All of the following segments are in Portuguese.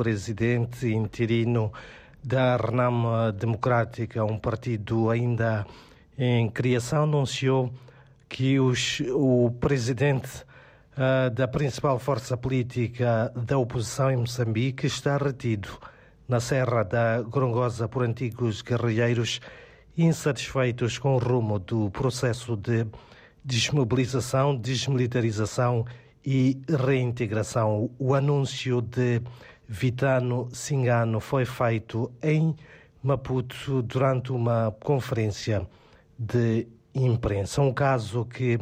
presidente interino da Renam Democrática, um partido ainda em criação, anunciou que os, o presidente uh, da principal força política da oposição em Moçambique está retido na Serra da Grongosa por antigos guerrilheiros insatisfeitos com o rumo do processo de desmobilização, desmilitarização e reintegração. O anúncio de Vitano Singano foi feito em Maputo durante uma conferência de imprensa. Um caso que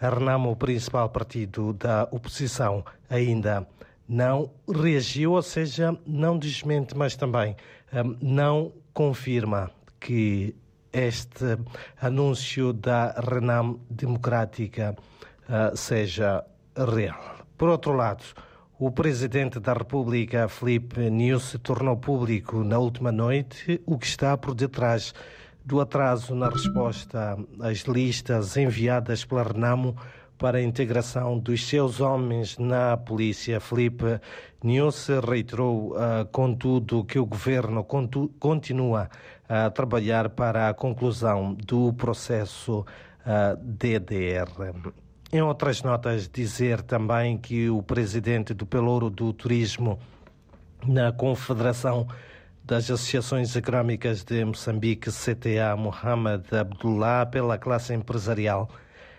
a Renamo, o principal partido da oposição, ainda não reagiu, ou seja, não desmente, mas também um, não confirma que este anúncio da Renam Democrática uh, seja real. Por outro lado, o presidente da República, Felipe News, tornou público na última noite o que está por detrás do atraso na resposta às listas enviadas pela Renamo para a integração dos seus homens na polícia. Felipe News reiterou, uh, contudo, que o governo continua a trabalhar para a conclusão do processo uh, ah, DDR. Em outras notas, dizer também que o presidente do Pelouro do Turismo na Confederação das Associações Económicas de Moçambique, CTA, Mohamed Abdullah, pela classe empresarial,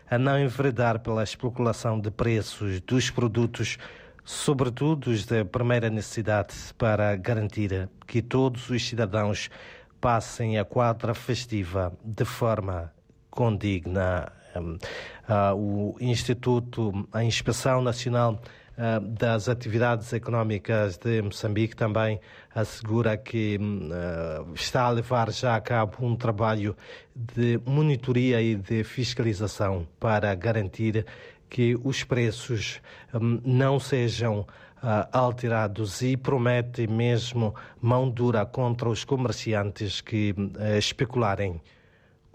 a não enveredar pela especulação de preços dos produtos, sobretudo os de primeira necessidade, para garantir que todos os cidadãos passem a quadra festiva de forma condigna. Uh, o Instituto, a Inspeção Nacional uh, das Atividades Económicas de Moçambique também assegura que uh, está a levar já a cabo um trabalho de monitoria e de fiscalização para garantir que os preços um, não sejam alterados e promete mesmo mão dura contra os comerciantes que uh, especularem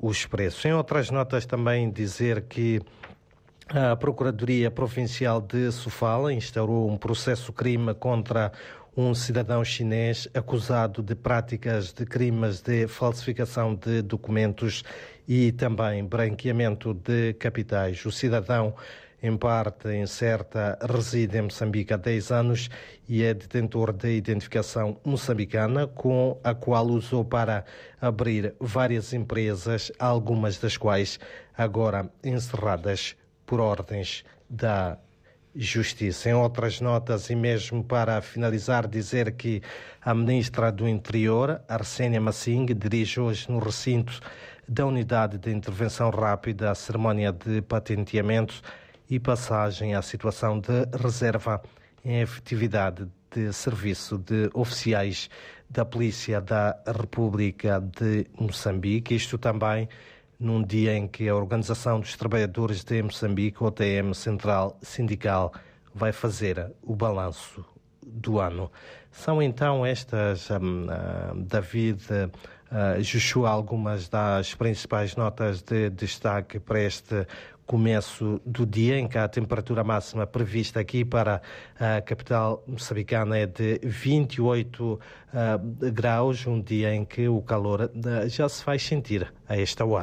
os preços. Em outras notas também dizer que a Procuradoria Provincial de Sofala instaurou um processo crime contra um cidadão chinês acusado de práticas de crimes de falsificação de documentos e também branqueamento de capitais. O cidadão em parte incerta, reside em Moçambique há 10 anos e é detentor de identificação moçambicana, com a qual usou para abrir várias empresas, algumas das quais agora encerradas por ordens da Justiça. Em outras notas, e mesmo para finalizar, dizer que a ministra do Interior, Arsênia Massing, dirige hoje no recinto da Unidade de Intervenção Rápida a cerimónia de patenteamento e passagem à situação de reserva em efetividade de serviço de oficiais da Polícia da República de Moçambique. Isto também num dia em que a Organização dos Trabalhadores de Moçambique, OTM Central Sindical, vai fazer o balanço do ano. São então estas, um, uh, David uh, Joshua, algumas das principais notas de destaque para este começo do dia, em que a temperatura máxima prevista aqui para a capital moçambicana é de 28 uh, graus, um dia em que o calor já se faz sentir a esta hora.